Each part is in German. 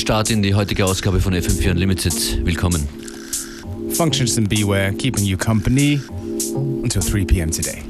Start in die heutige Ausgabe von FM4 Unlimited. Willkommen. Functions and Beware, keeping you company until 3 p.m. today.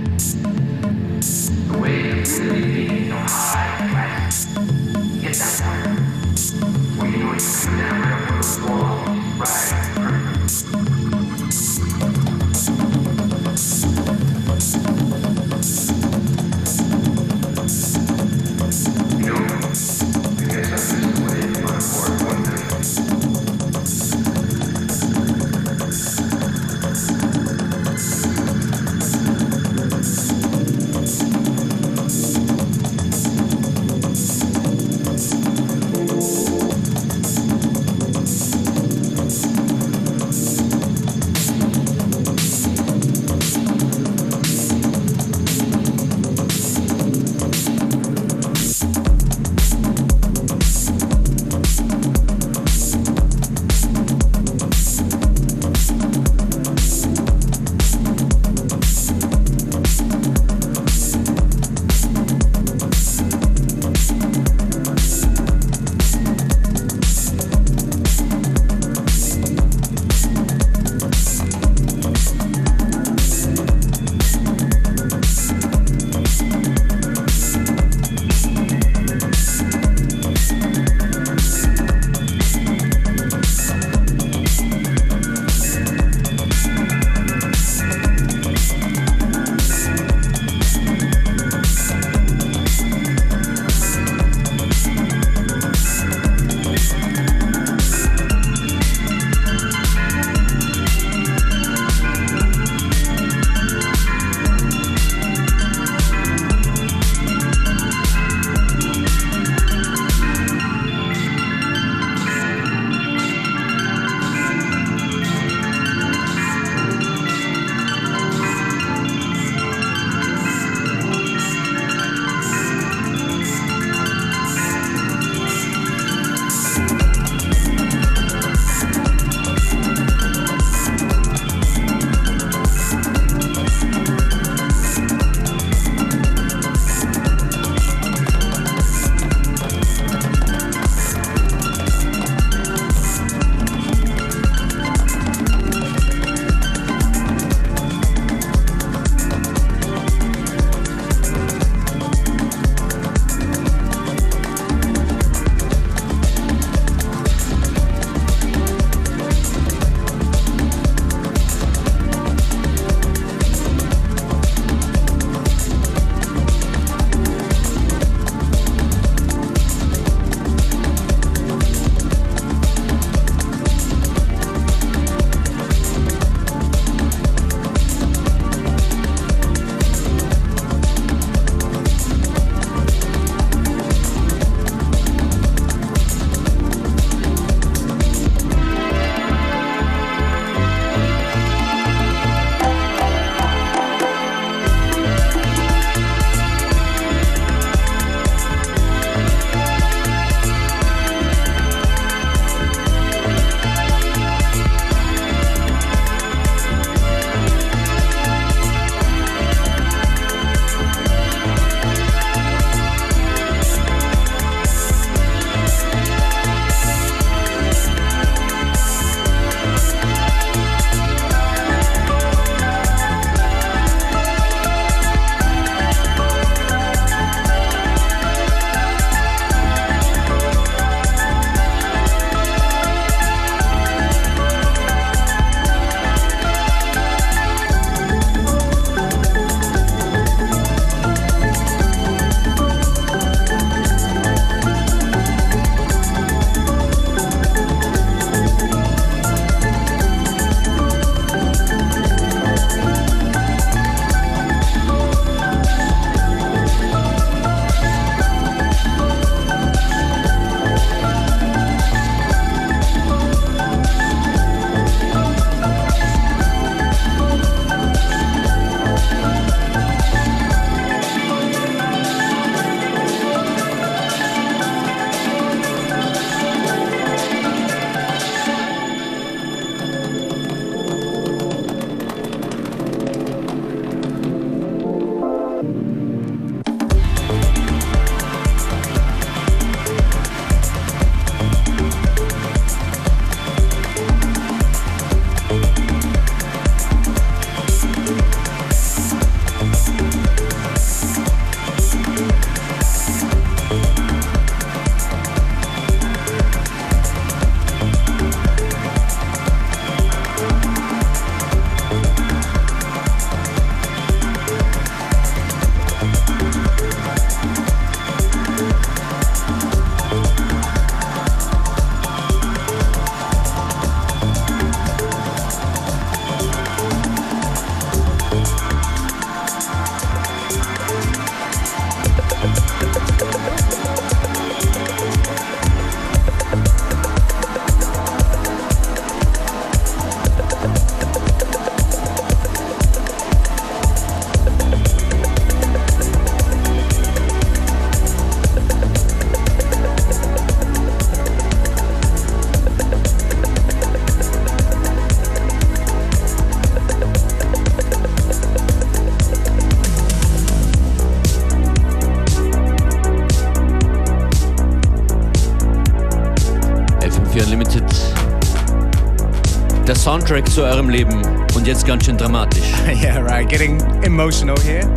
Soundtrack zu eurem Leben und jetzt ganz schön dramatisch. yeah, right. Getting emotional here.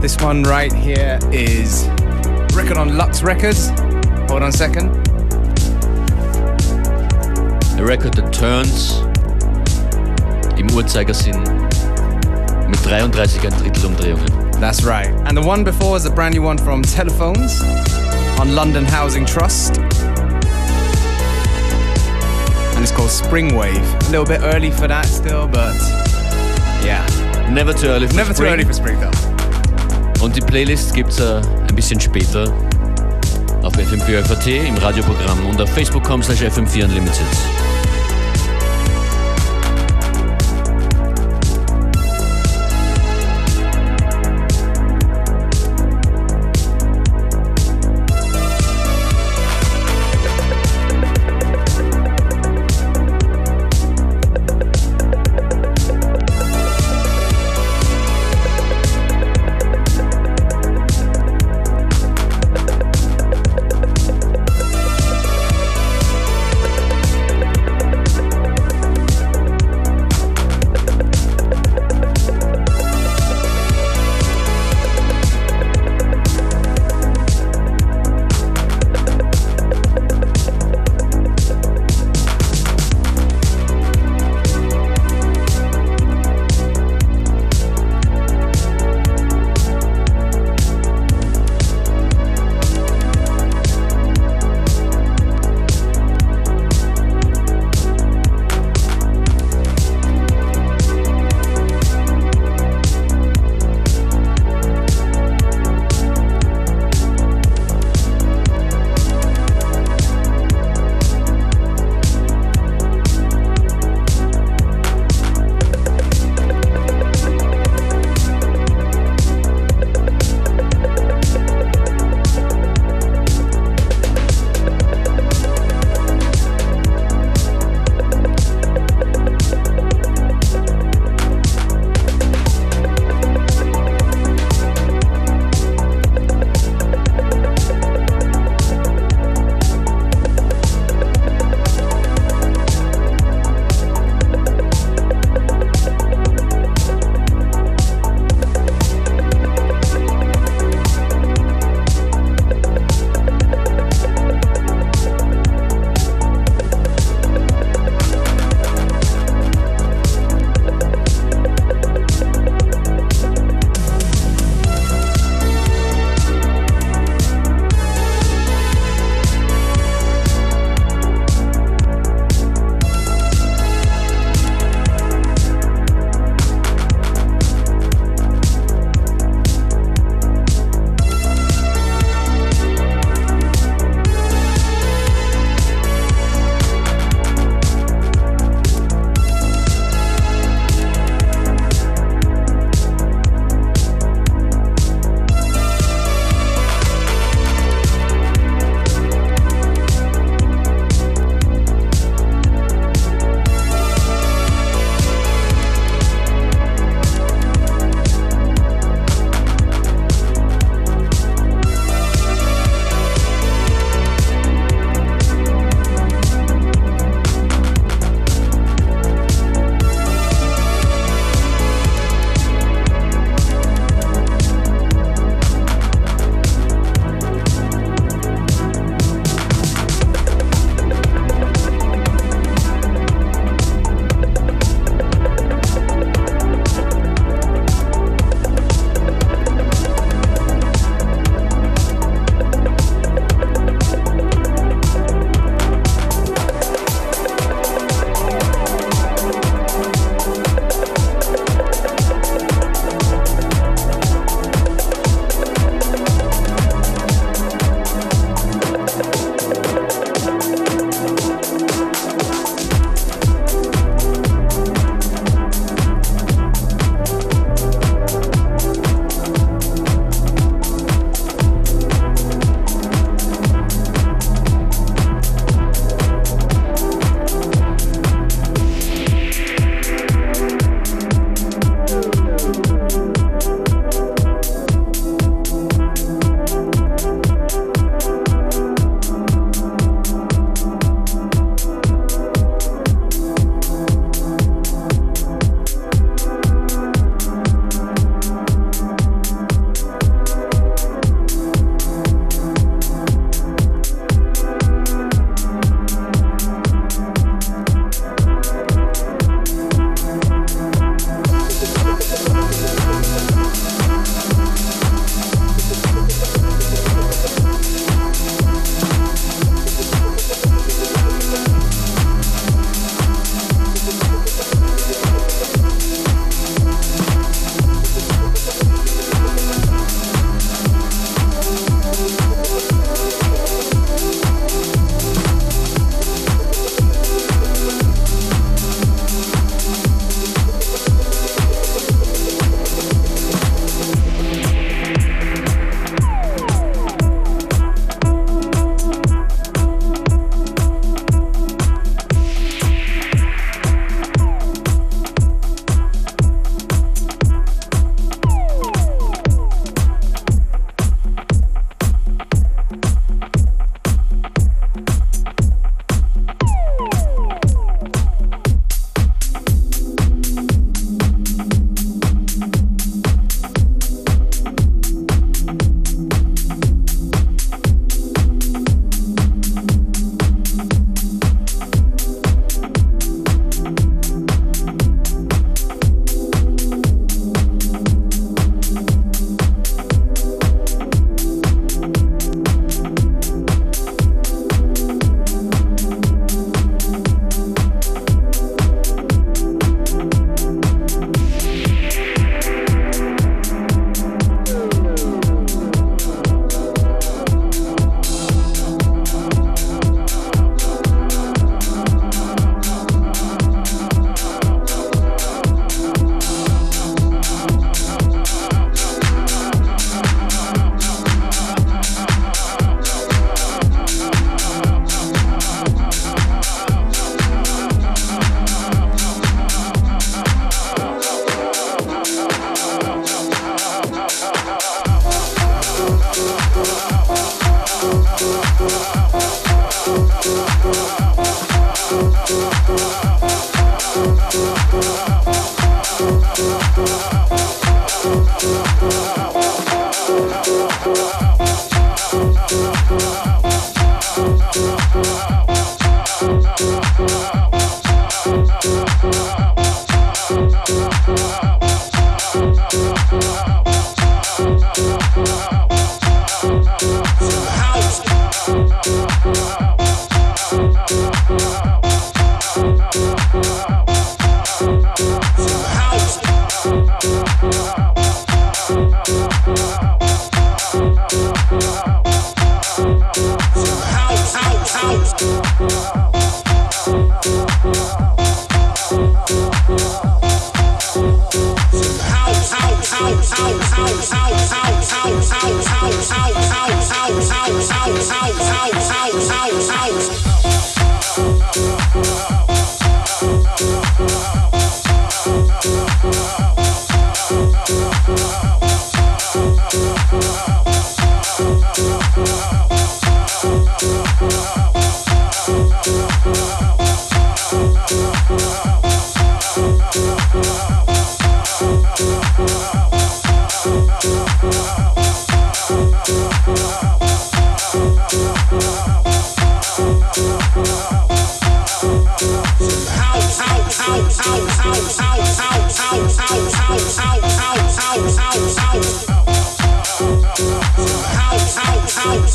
This one right here is record on Lux Records. Hold on a second. A record that turns im Uhrzeigersinn mit 33 ein Drittel Umdrehungen. That's right. And the one before is a brand new one from Telephones on London Housing Trust. And it's called Spring Wave. A little bit early for that still, but yeah. Never too early for Never too spring. early for spring though. Und die Playlist gibt's äh, ein bisschen später auf FM4 FAT im Radioprogramm und auf facebook.com slash FM4 Unlimited.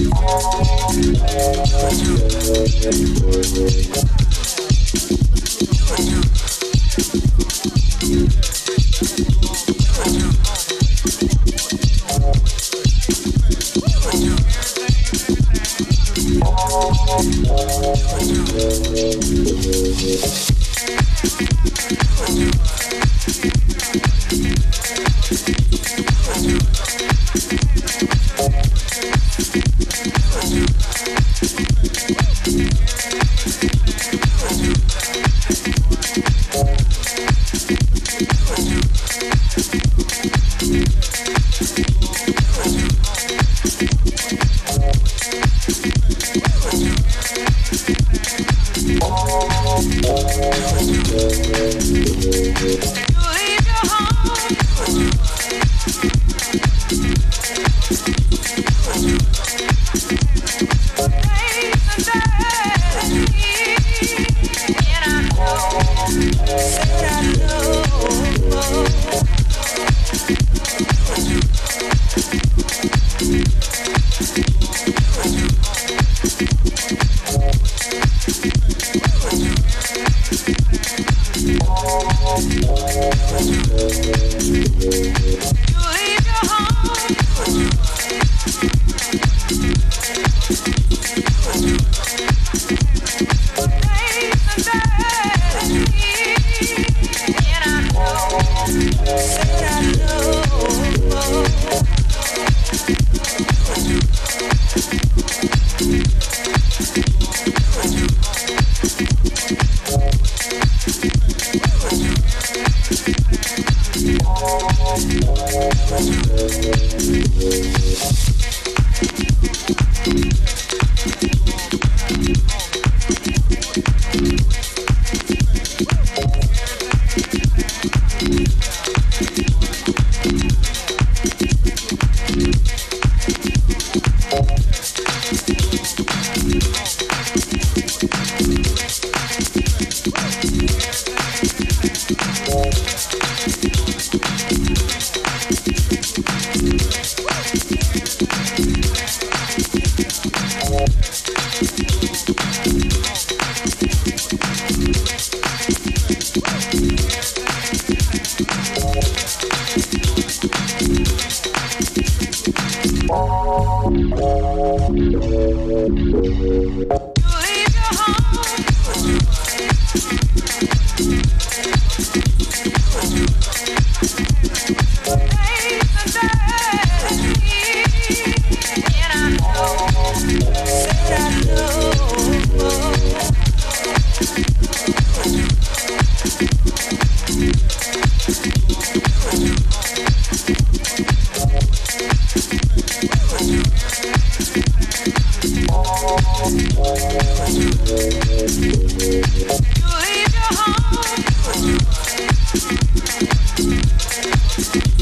Thank you. Thank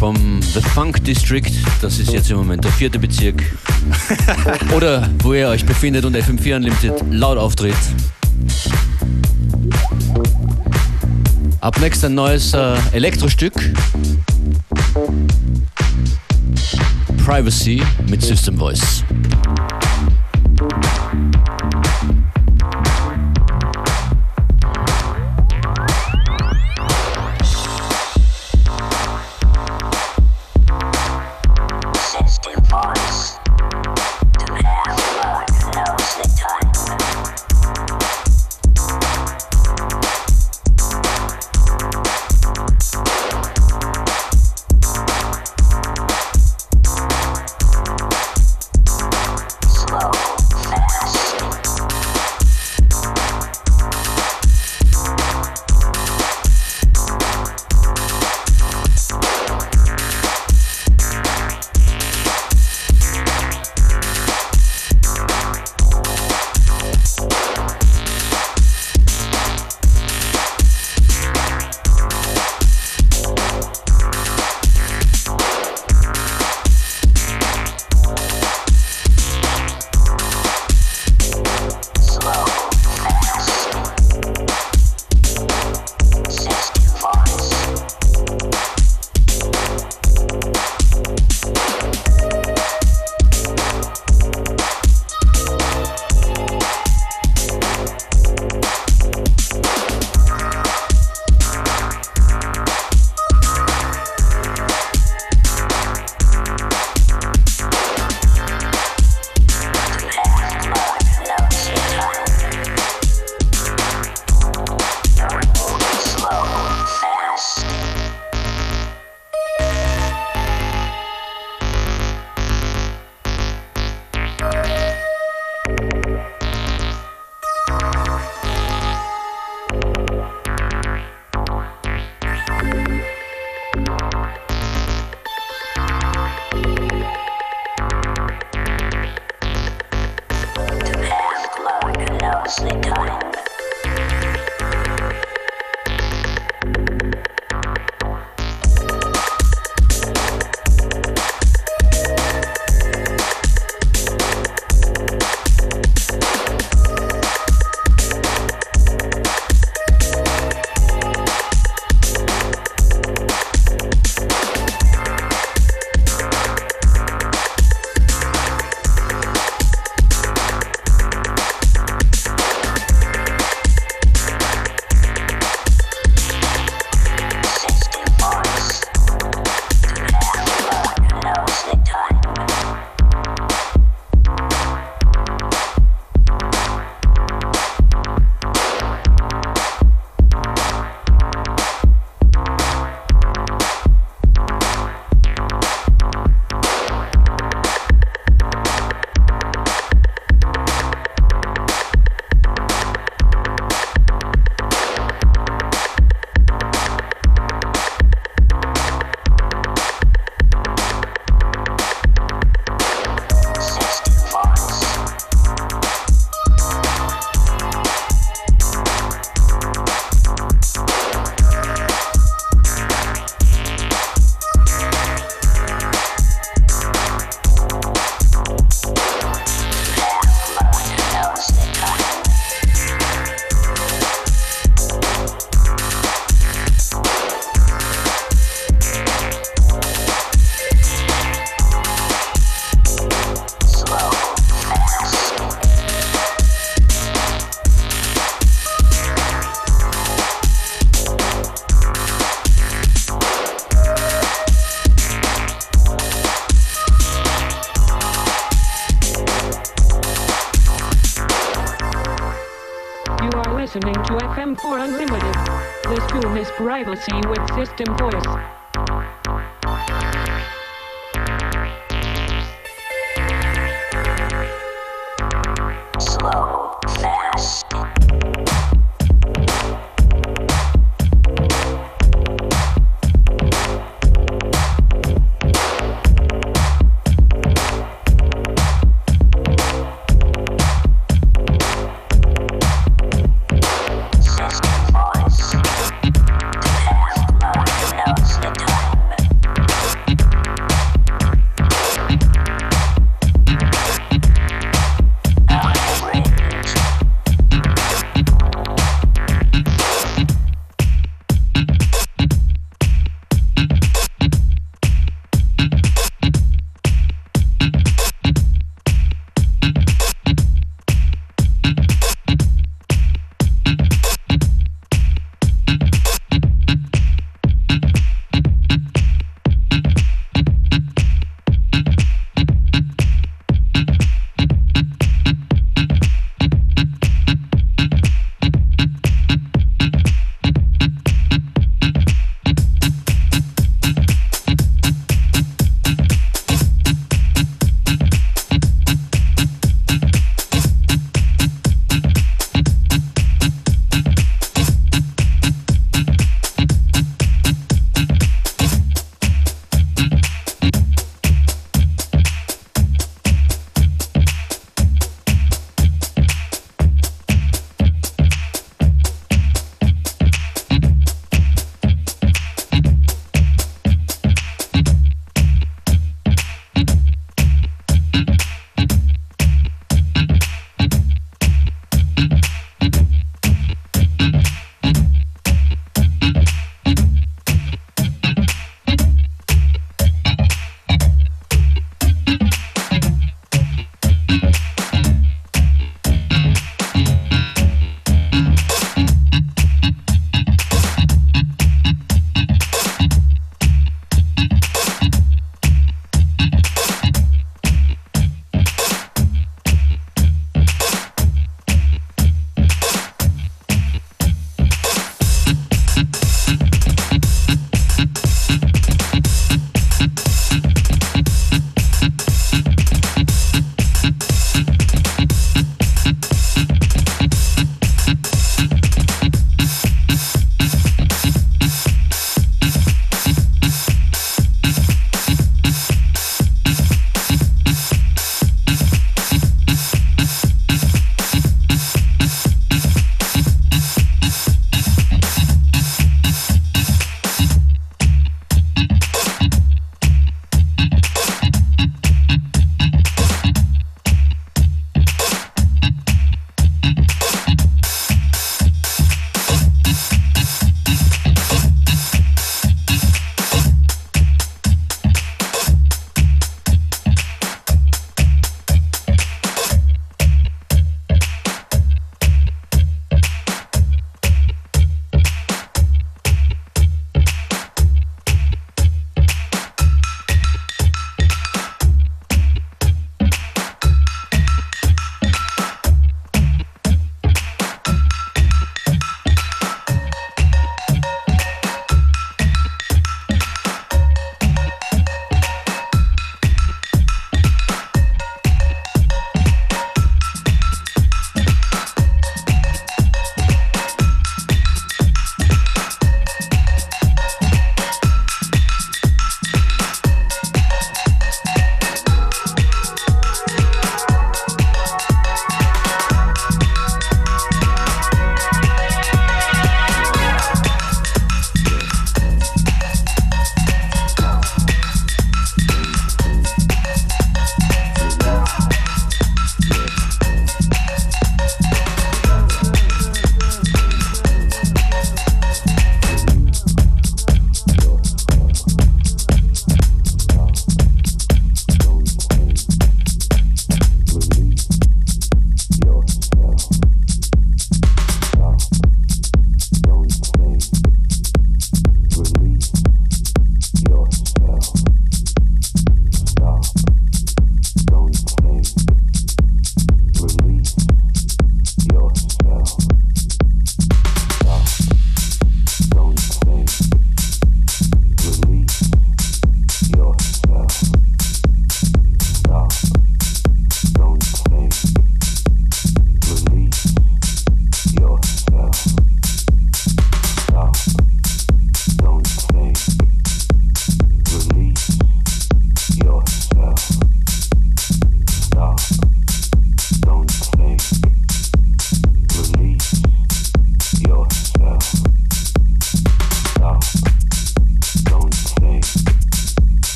The Funk District, das ist jetzt im Moment der vierte Bezirk. Oder wo ihr euch befindet und FM4 Unlimited laut auftritt. Ab next ein neues äh, Elektrostück. Privacy mit System Voice. Mind. Privacy with system voice.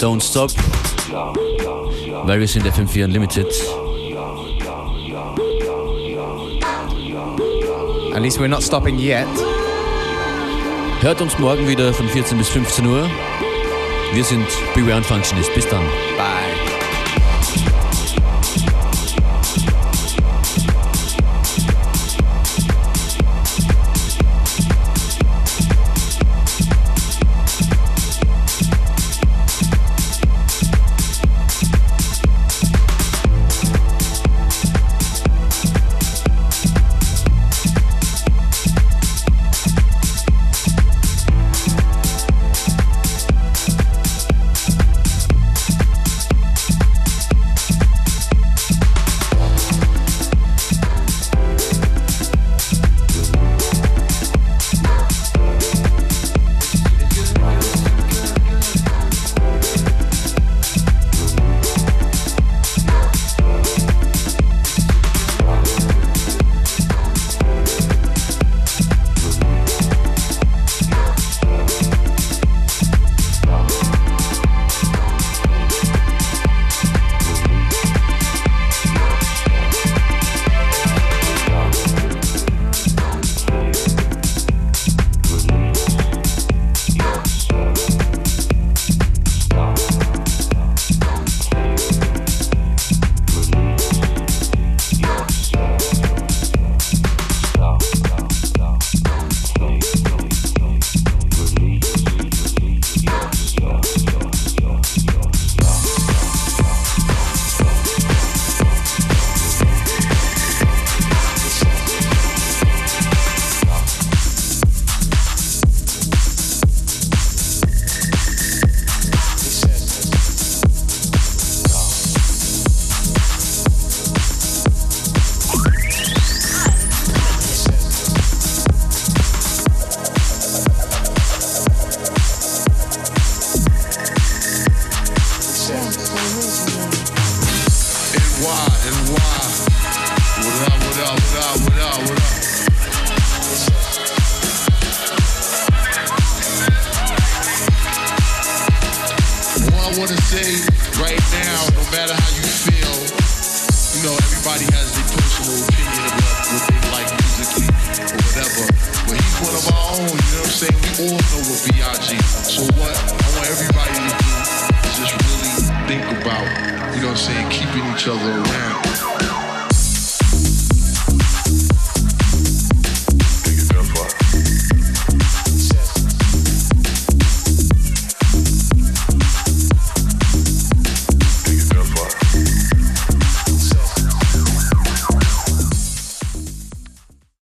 Don't Stop, weil wir sind FM4 Unlimited. At least we're not stopping yet. Hört uns morgen wieder von 14 bis 15 Uhr. Wir sind Beware und Functionist. Bis dann.